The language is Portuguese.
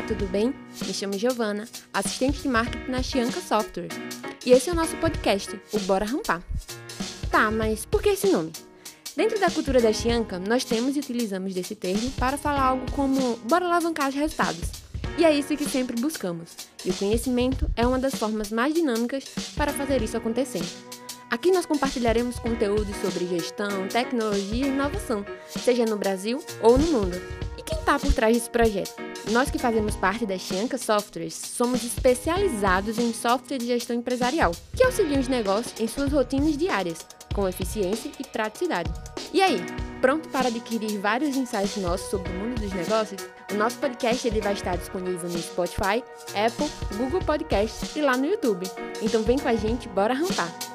tudo bem? Me chamo Giovana, assistente de marketing na Chianca Software. E esse é o nosso podcast, o Bora Rampar. Tá, mas por que esse nome? Dentro da cultura da Chianca, nós temos e utilizamos desse termo para falar algo como bora alavancar os resultados. E é isso que sempre buscamos. E o conhecimento é uma das formas mais dinâmicas para fazer isso acontecer. Aqui nós compartilharemos conteúdos sobre gestão, tecnologia e inovação, seja no Brasil ou no mundo. Quem está por trás desse projeto? Nós que fazemos parte da Chianca Softwares somos especializados em software de gestão empresarial, que auxiliam os negócios em suas rotinas diárias, com eficiência e praticidade. E aí, pronto para adquirir vários insights nossos sobre o mundo dos negócios? O nosso podcast ele vai estar disponível no Spotify, Apple, Google Podcasts e lá no YouTube. Então vem com a gente, bora rampar!